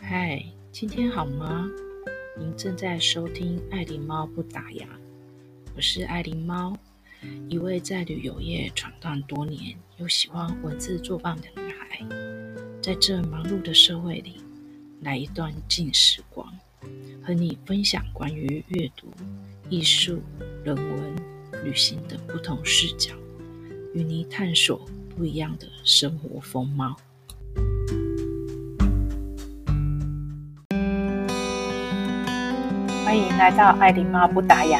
嗨，今天好吗？您正在收听爱狸猫不打烊，我是爱狸猫，一位在旅游业闯荡多年又喜欢文字作伴的女孩。在这忙碌的社会里，来一段静时光，和你分享关于阅读、艺术、人文、旅行的不同视角，与你探索不一样的生活风貌。迎来到爱琳猫不打烊。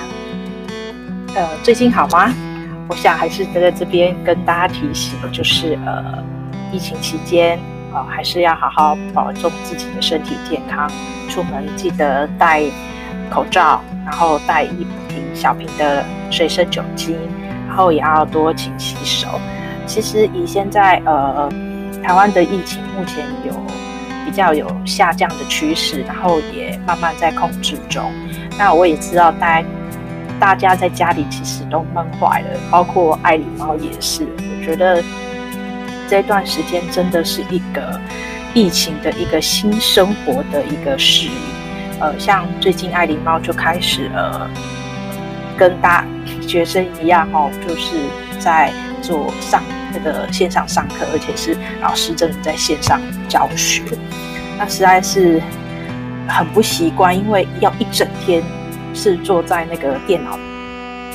呃，最近好吗？我想还是在这边跟大家提醒，就是呃，疫情期间啊、呃，还是要好好保重自己的身体健康。出门记得戴口罩，然后带一瓶小瓶的随身酒精，然后也要多勤洗手。其实以现在呃台湾的疫情，目前有。比较有下降的趋势，然后也慢慢在控制中。那我也知道，大家大家在家里其实都闷坏了，包括爱琳猫也是。我觉得这段时间真的是一个疫情的一个新生活的一个适应。呃，像最近爱琳猫就开始呃，跟大学生一样哦，就是在做上。那个线上上课，而且是老师真的在线上教学，那实在是很不习惯，因为要一整天是坐在那个电脑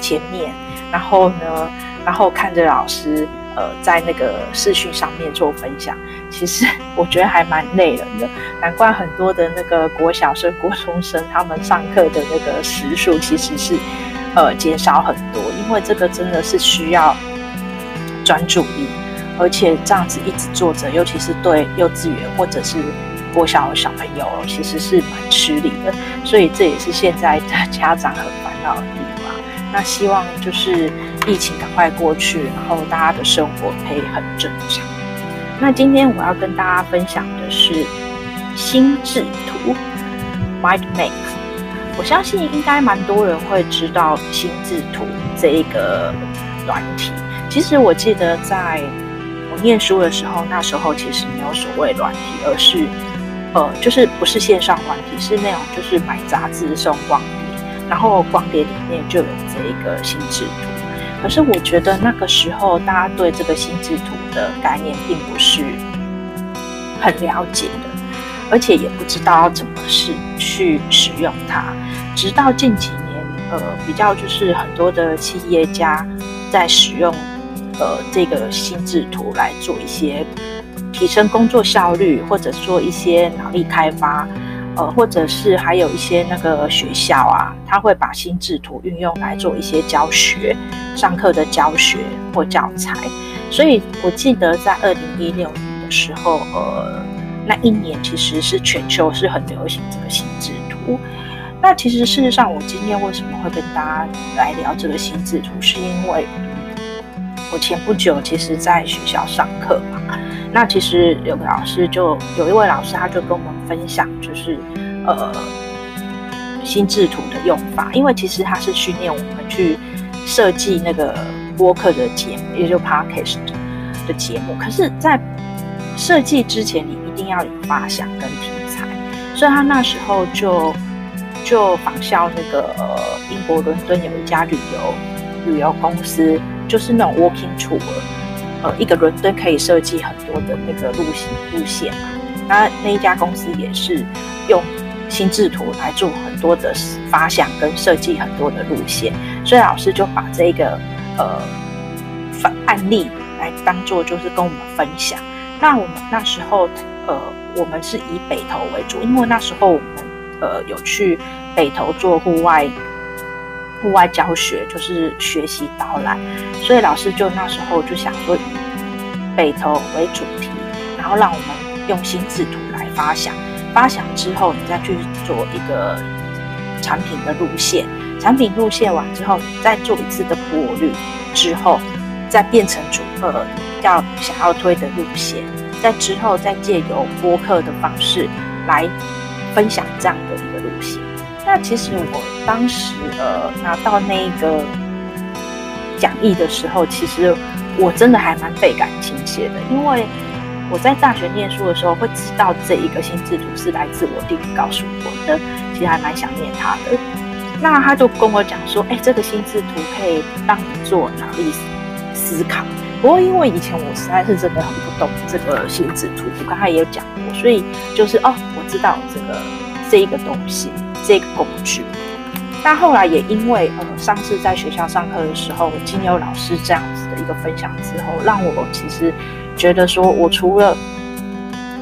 前面，然后呢，然后看着老师呃在那个视讯上面做分享，其实我觉得还蛮累人的。难怪很多的那个国小生、国中生他们上课的那个时数其实是呃减少很多，因为这个真的是需要。专注力，而且这样子一直坐着，尤其是对幼稚园或者是过小的小朋友，其实是蛮吃力的。所以这也是现在的家长很烦恼的地方。那希望就是疫情赶快过去，然后大家的生活可以很正常。那今天我要跟大家分享的是心智图 （MindMap）。我相信应该蛮多人会知道心智图这一个软体。其实我记得在我念书的时候，那时候其实没有所谓软体，而是呃，就是不是线上软体，是那种就是买杂志送光碟，然后光碟里面就有这一个心智图。可是我觉得那个时候大家对这个心智图的概念并不是很了解的，而且也不知道怎么是去使用它。直到近几年，呃，比较就是很多的企业家在使用。呃，这个心智图来做一些提升工作效率，或者做一些脑力开发，呃，或者是还有一些那个学校啊，他会把心智图运用来做一些教学、上课的教学或教材。所以我记得在二零一六年的时候，呃，那一年其实是全球是很流行这个心智图。那其实事实上，我今天为什么会跟大家来聊这个心智图，是因为。我前不久其实在学校上课嘛，那其实有个老师就有一位老师，他就跟我们分享，就是呃心智图的用法，因为其实他是训练我们去设计那个播客的节目，也就 podcast 的节目。可是，在设计之前，你一定要有发想跟题材，所以他那时候就就仿效那个英国伦敦有一家旅游旅游公司。就是那种 walking tour，呃，一个伦敦可以设计很多的那个路线路线嘛。那那一家公司也是用心智图来做很多的发想跟设计很多的路线，所以老师就把这个呃反案例来当做就是跟我们分享。那我们那时候呃，我们是以北投为主，因为那时候我们呃有去北投做户外。户外教学就是学习导览，所以老师就那时候就想说北投为主题，然后让我们用心智图来发想，发想之后你再去做一个产品的路线，产品路线完之后，你再做一次的过滤之后，再变成主呃要想要推的路线，在之后再借由播客的方式来分享这样的一个路线。那其实我当时呃拿到那个讲义的时候，其实我真的还蛮倍感亲切的，因为我在大学念书的时候会知道这一个心智图是来自我弟弟告诉我的，其实还蛮想念他的。那他就跟我讲说，哎，这个心智图可以让你做脑力思考。不过因为以前我实在是真的很不懂这个心智图，我刚才也有讲过，所以就是哦，我知道这个这一个东西，这个工具。但后来也因为呃上次在学校上课的时候，经由老师这样子的一个分享之后，让我其实觉得说，我除了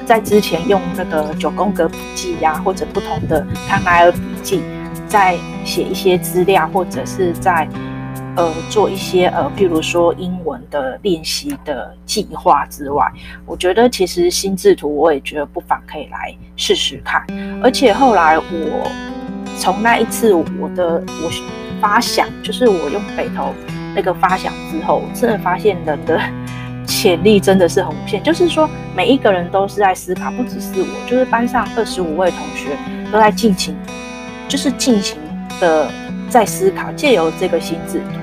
在之前用那个九宫格笔记呀、或者不同的康奈尔笔记，在写一些资料，或者是在呃做一些呃，譬如说英文的练习的计划之外，我觉得其实心智图我也觉得不妨可以来试试看，而且后来我。从那一次我的我发想，就是我用北投那个发想之后，我真的发现人的潜力真的是很无限。就是说，每一个人都是在思考，不只是我，就是班上二十五位同学都在尽情，就是尽情的在思考，借由这个心智图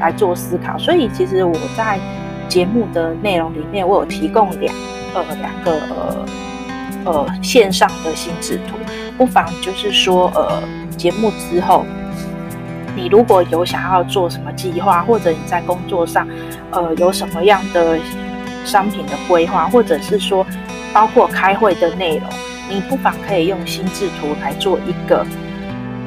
来做思考。所以，其实我在节目的内容里面，我有提供两呃两个呃呃线上的心智图。不妨就是说，呃，节目之后，你如果有想要做什么计划，或者你在工作上，呃，有什么样的商品的规划，或者是说，包括开会的内容，你不妨可以用心智图来做一个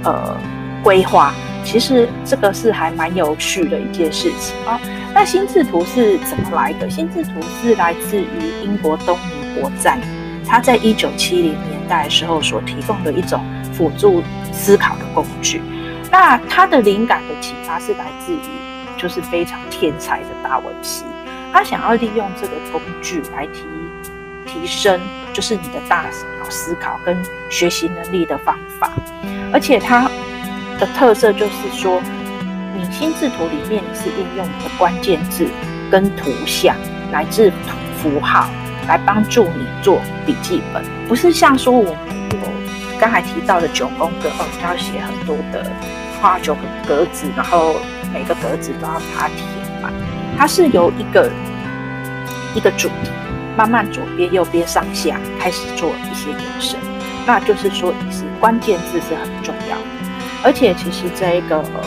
呃规划。其实这个是还蛮有趣的一件事情啊。那心智图是怎么来的？心智图是来自于英国东尼伯赞，他在一九七零年。代时候所提供的一种辅助思考的工具，那他的灵感的启发是来自于就是非常天才的达文西，他想要利用这个工具来提提升就是你的大脑思考跟学习能力的方法，而且它的特色就是说，你心智图里面你是运用你的关键字跟图像来自符号。来帮助你做笔记本，不是像说我们有刚才提到的九宫格哦，要写很多的画九个格子，然后每个格子都要把它填满。它是由一个一个主题，慢慢左边、右边、上下开始做一些延伸。那就是说，也是关键字是很重要的。而且，其实这一个呃，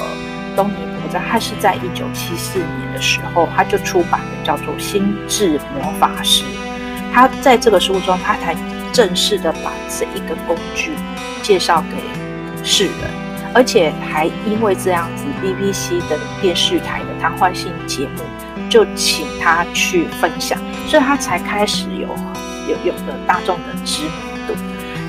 东尼伯赞，他是在一九七四年的时候，他就出版了叫做《心智魔法师》。他在这个书中，他才正式的把这一个工具介绍给世人，而且还因为这样子，BBC 的电视台的谈话性节目就请他去分享，所以他才开始有有有的大众的知名度。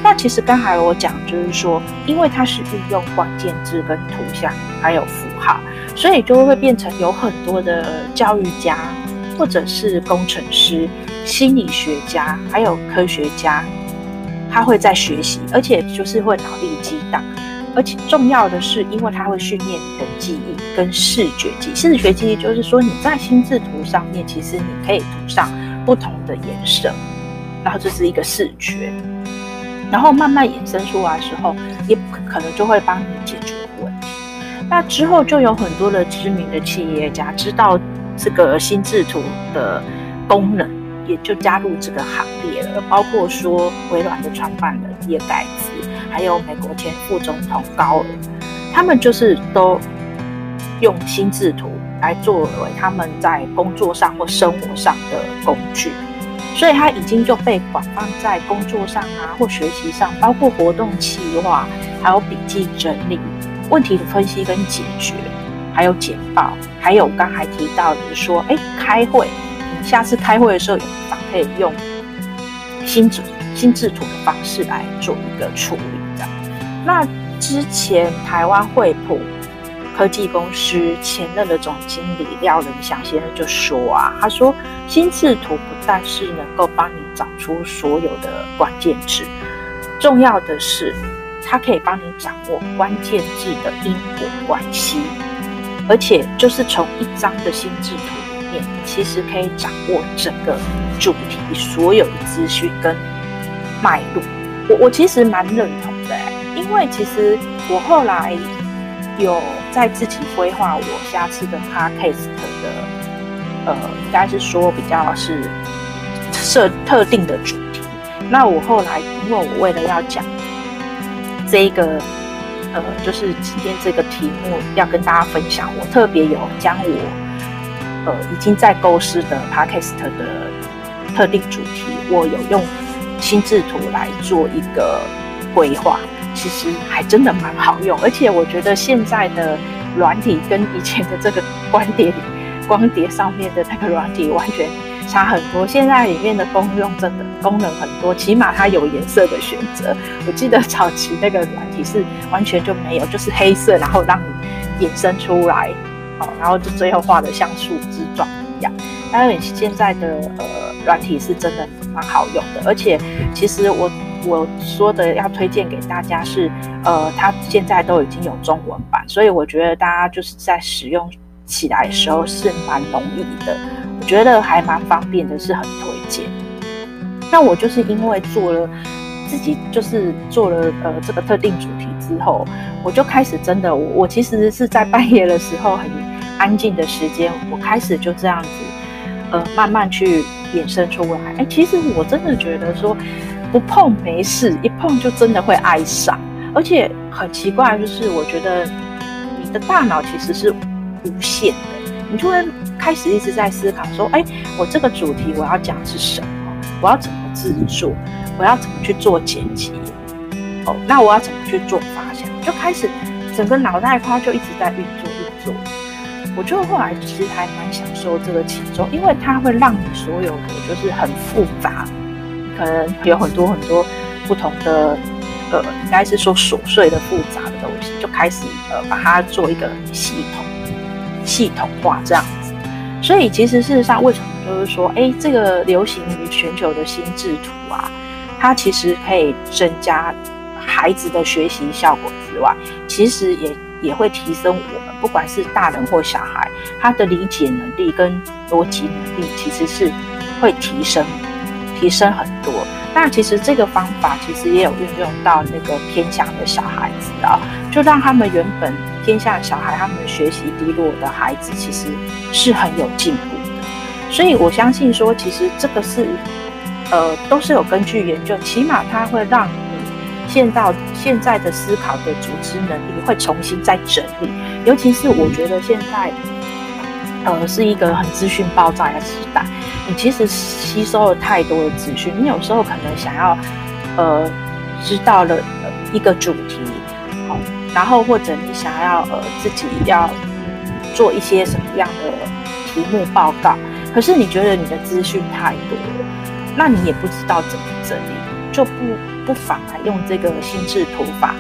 那其实刚才我讲就是说，因为它是运用关键字跟图像还有符号，所以就会变成有很多的教育家或者是工程师。心理学家还有科学家，他会在学习，而且就是会脑力激荡，而且重要的是，因为他会训练你的记忆跟视觉记忆。视觉记忆就是说，你在心智图上面，其实你可以涂上不同的颜色，然后这是一个视觉，然后慢慢衍生出来的时候，也可能就会帮你解决问题。那之后就有很多的知名的企业家知道这个心智图的功能。也就加入这个行列了，包括说微软的创办人比尔盖茨，还有美国前副总统高尔，他们就是都用心智图来作为他们在工作上或生活上的工具，所以它已经就被广泛在工作上啊或学习上，包括活动企划，还有笔记整理、问题的分析跟解决，还有简报，还有刚才提到的说，哎，开会。下次开会的时候，有没有可以用心智心智图的方式来做一个处理这样。那之前台湾惠普科技公司前任的总经理廖仁祥先生就说啊，他说心智图不但是能够帮你找出所有的关键字，重要的是它可以帮你掌握关键字的因果关系，而且就是从一张的心智图。其实可以掌握整个主题所有的资讯跟脉络，我我其实蛮认同的，因为其实我后来有在自己规划我下次的 podcast 的，呃，应该是说比较是设特定的主题。那我后来，因为我为了要讲这一个，呃，就是今天这个题目要跟大家分享，我特别有将我呃已经在构思的 Podcast 的特定主题，我有用心智图来做一个规划，其实还真的蛮好用，而且我觉得现在的软体跟以前的这个光碟光碟上面的那个软体完全。差很多，现在里面的功用真的功能很多，起码它有颜色的选择。我记得早期那个软体是完全就没有，就是黑色，然后让你衍生出来，哦，然后就最后画的像树枝状一样。当然，现在的呃软体是真的蛮好用的，而且其实我我说的要推荐给大家是，呃，它现在都已经有中文版，所以我觉得大家就是在使用起来的时候是蛮容易的。我觉得还蛮方便的，是很推荐。那我就是因为做了自己，就是做了呃这个特定主题之后，我就开始真的，我我其实是在半夜的时候很安静的时间，我开始就这样子呃慢慢去衍生出来。哎，其实我真的觉得说不碰没事，一碰就真的会爱上。而且很奇怪，就是我觉得你的大脑其实是无限的，你就会。开始一直在思考说，哎，我这个主题我要讲是什么？我要怎么制作？我要怎么去做剪辑？那我要怎么去做发想？就开始整个脑袋瓜就一直在运作运作。我就后来其实还蛮享受这个其中，因为它会让你所有的就是很复杂，可能有很多很多不同的，呃，应该是说琐碎的复杂的东西，就开始呃把它做一个系统系统化这样子。所以，其实事实上，为什么就是说，哎，这个流行于全球的心智图啊，它其实可以增加孩子的学习效果之外，其实也也会提升我们不管是大人或小孩，他的理解能力跟逻辑能力，其实是会提升，提升很多。那其实这个方法其实也有运用到那个偏向的小孩子啊，就让他们原本。偏向小孩，他们学习低落的孩子，其实是很有进步的。所以我相信说，其实这个是，呃，都是有根据研究。起码它会让现到现在的思考的组织能力会重新再整理。尤其是我觉得现在，呃，是一个很资讯爆炸的时代。你其实吸收了太多的资讯，你有时候可能想要，呃，知道了一个主题。好然后或者你想要呃自己要做一些什么样的题目报告，可是你觉得你的资讯太多了，那你也不知道怎么整理，就不不妨来用这个心智图法，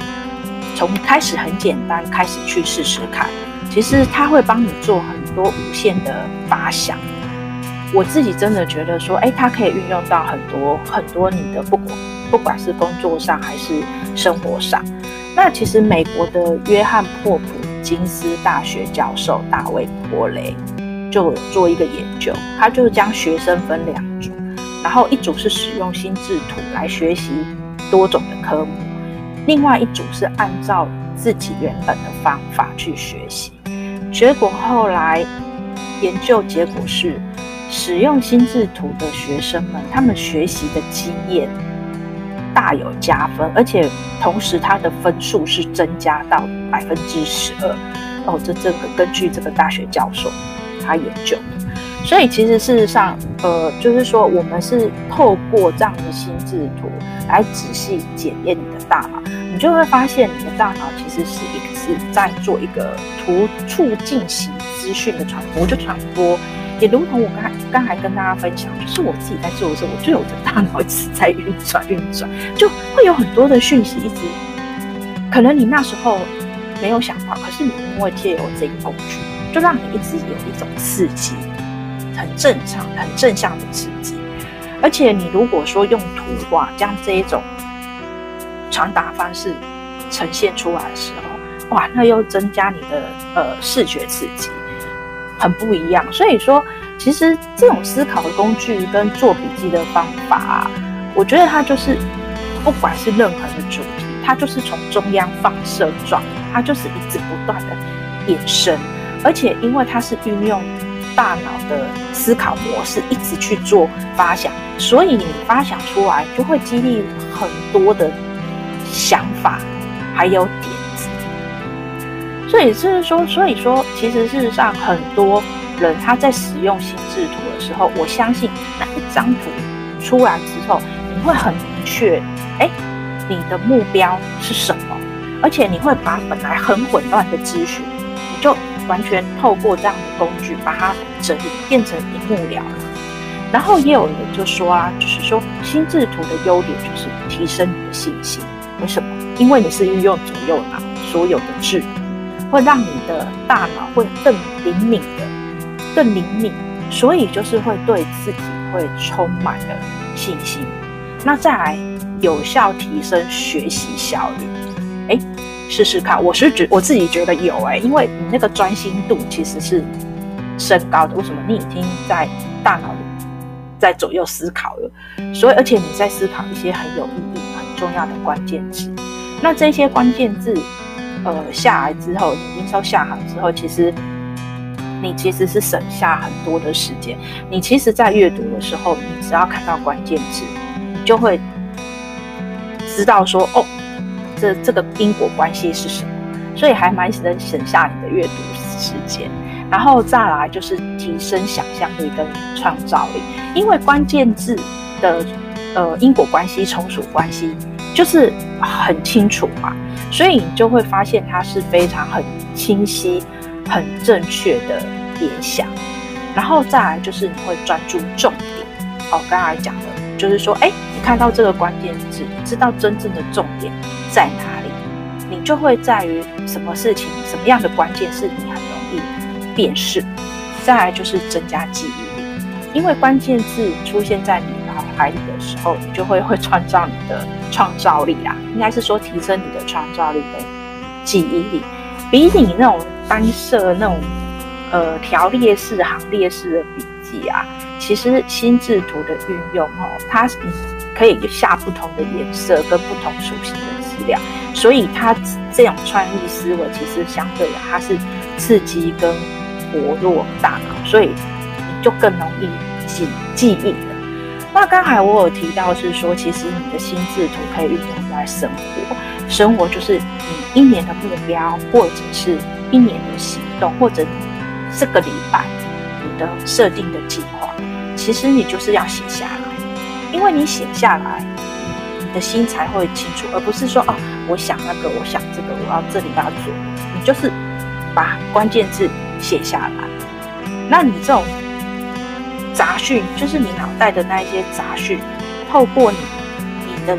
从开始很简单开始去试试看，其实它会帮你做很多无限的发想。我自己真的觉得说，哎，它可以运用到很多很多你的不管不管是工作上还是生活上。那其实美国的约翰霍普金斯大学教授大卫柏雷就做一个研究，他就是将学生分两组，然后一组是使用心智图来学习多种的科目，另外一组是按照自己原本的方法去学习。结果后来研究结果是，使用心智图的学生们，他们学习的经验。大有加分，而且同时他的分数是增加到百分之十二。哦，这这个根据这个大学教授他研究，所以其实事实上，呃，就是说我们是透过这样的心智图来仔细检验你的大脑，你就会发现你的大脑其实是一直在做一个图促进型资讯的传播，就传播。也如同我刚才刚才跟大家分享，就是我自己在做的时候，我就有的大脑一直在运转运转，就会有很多的讯息一直，可能你那时候没有想到，可是你因为借由这个工具，就让你一直有一种刺激，很正常、很正向的刺激。而且你如果说用图画将这一种传达方式呈现出来的时候，哇，那又增加你的呃视觉刺激。很不一样，所以说，其实这种思考的工具跟做笔记的方法，我觉得它就是，不管是任何的主题，它就是从中央放射状，它就是一直不断的延伸，而且因为它是运用大脑的思考模式一直去做发想，所以你发想出来就会激励很多的想法，还有点子。所以就是说，所以说，其实事实上，很多人他在使用心智图的时候，我相信那一张图出来之后，你会很明确，哎，你的目标是什么？而且你会把本来很混乱的资讯，完全透过这样的工具把它整理变成一目了然。然后也有人就说啊，就是说心智图的优点就是提升你的信心。为什么？因为你是运用左右脑所有的智能，会让你的大脑会更灵敏的、更灵敏，所以就是会对自己会充满了信心。那再来有效提升学习效率。试试看，我是觉我自己觉得有哎，因为你那个专心度其实是升高的。为什么？你已经在大脑里在左右思考了，所以而且你在思考一些很有意义、很重要的关键字。那这些关键字，呃，下来之后，你已经都下好之后，其实你其实是省下很多的时间。你其实，在阅读的时候，你只要看到关键字，你就会知道说，哦。这这个因果关系是什么？所以还蛮能省下你的阅读时间，然后再来就是提升想象力跟创造力，因为关键字的呃因果关系、从属关系就是很清楚嘛，所以你就会发现它是非常很清晰、很正确的联想，然后再来就是你会专注重点。哦，刚才讲的就是说，哎，你看到这个关键字，知道真正的重点。在哪里，你就会在于什么事情、什么样的关键是你很容易辨识。再来就是增加记忆力，因为关键字出现在你脑海里的时候，你就会会创造你的创造力啊，应该是说提升你的创造力跟记忆力，比你那种单设那种呃条列式、行列式的笔记啊，其实心智图的运用哦，它可以下不同的颜色跟不同属性的。量所以它这种创意思维其实相对的，它是刺激跟活络大脑，所以你就更容易记记忆的。那刚才我有提到是说，其实你的心智图可以运用在生活，生活就是你一年的目标，或者是一年的行动，或者这个礼拜你的设定的计划，其实你就是要写下来，因为你写下来。你的心才会清楚，而不是说哦，我想那个，我想这个，我要这里要做。你就是把关键字写下来。那你这种杂讯，就是你脑袋的那一些杂讯，透过你你的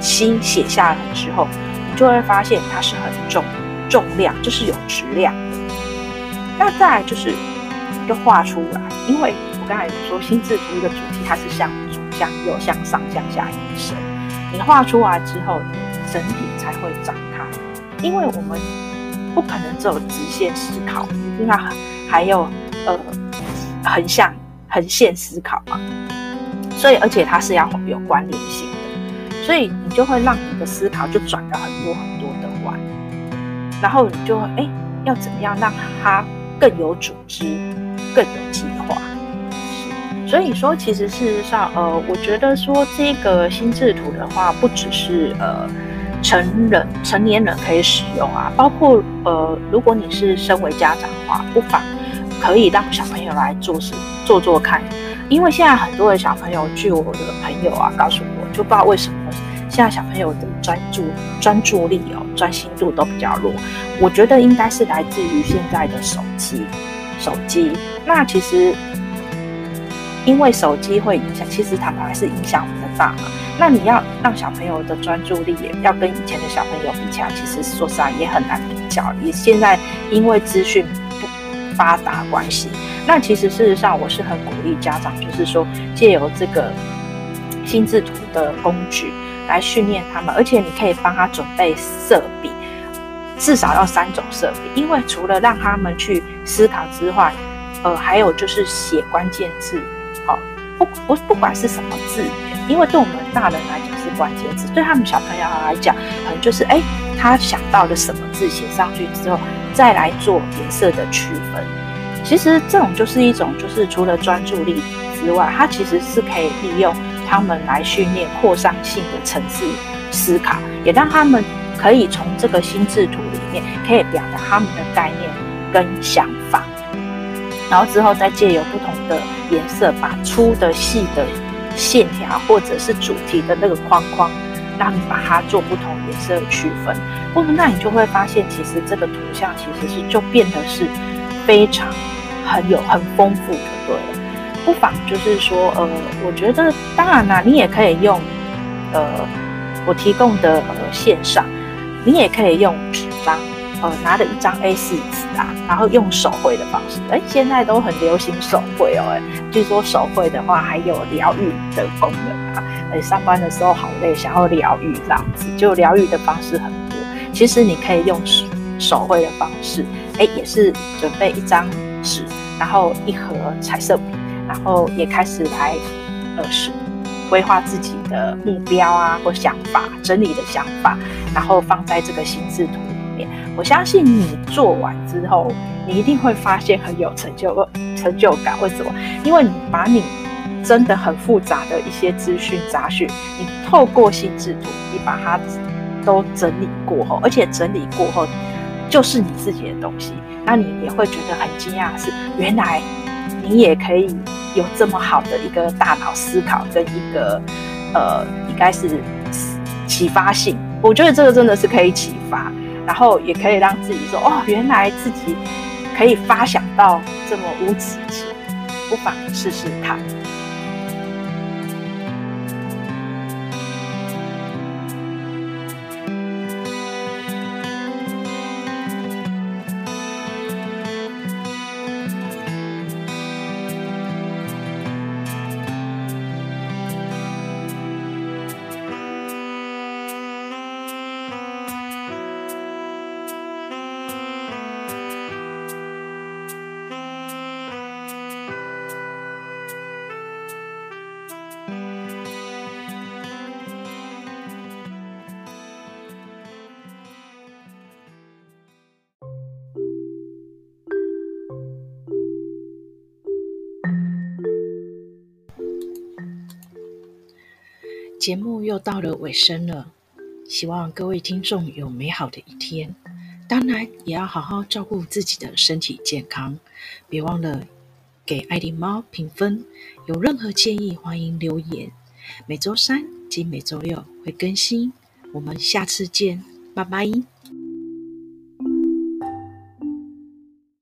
心写下来之后，你就会发现它是很重重量，就是有质量。那再来就是，就画出来，因为我刚才有说心智图一个主题，它是像。向右、向上、向下延伸，你画出来之后，整体才会展开。因为我们不可能只有直线思考，一定要还有呃横向、横线思考嘛。所以，而且它是要有关联性的，所以你就会让你的思考就转了很多很多的弯，然后你就会哎，要怎么样让它更有组织、更有计划？所以说，其实事实上，呃，我觉得说这个心智图的话，不只是呃成人、成年人可以使用啊，包括呃，如果你是身为家长的话，不妨可以让小朋友来做事做做看。因为现在很多的小朋友，据我的朋友啊告诉我，就不知道为什么现在小朋友的专注专注力哦、专心度都比较弱。我觉得应该是来自于现在的手机，手机。那其实。因为手机会影响，其实它还是影响我们的大脑。那你要让小朋友的专注力也要跟以前的小朋友比起来，其实说实在也很难比较。也现在因为资讯不发达关系，那其实事实上我是很鼓励家长，就是说借由这个心智图的工具来训练他们，而且你可以帮他准备色笔，至少要三种色笔，因为除了让他们去思考之外，呃，还有就是写关键字。好，不不不管是什么字，因为对我们大人来讲是关键字，对他们小朋友来讲，可能就是哎，他想到了什么字写上去之后，再来做颜色的区分。其实这种就是一种，就是除了专注力之外，它其实是可以利用他们来训练扩散性的层次思考，也让他们可以从这个心智图里面可以表达他们的概念跟想法，然后之后再借由不同的颜色，把粗的、细的线条或者是主题的那个框框。让你把它做不同颜色的区分，不，那你就会发现，其实这个图像其实是就变得是非常很有很丰富的，对了。不妨就是说，呃，我觉得当然啦，你也可以用呃我提供的呃线上，你也可以用纸张。呃，拿了一张 A4 纸啊，然后用手绘的方式，哎，现在都很流行手绘哦，哎，据说手绘的话还有疗愈的功能啊，哎，上班的时候好累，想要疗愈这样子，就疗愈的方式很多。其实你可以用手手绘的方式，哎，也是准备一张纸，然后一盒彩色笔，然后也开始来，呃，是规划自己的目标啊或想法，整理的想法，然后放在这个心智图。我相信你做完之后，你一定会发现很有成就成就感。为什么？因为你把你真的很复杂的一些资讯杂讯，你透过心智图，你把它都整理过后，而且整理过后就是你自己的东西，那你也会觉得很惊讶是，原来你也可以有这么好的一个大脑思考跟一个呃，应该是启发性。我觉得这个真的是可以启发。然后也可以让自己说哦，原来自己可以发想到这么无止境，不妨试试看。节目又到了尾声了，希望各位听众有美好的一天。当然，也要好好照顾自己的身体健康。别忘了给爱迪猫评分。有任何建议，欢迎留言。每周三及每周六会更新。我们下次见，拜拜。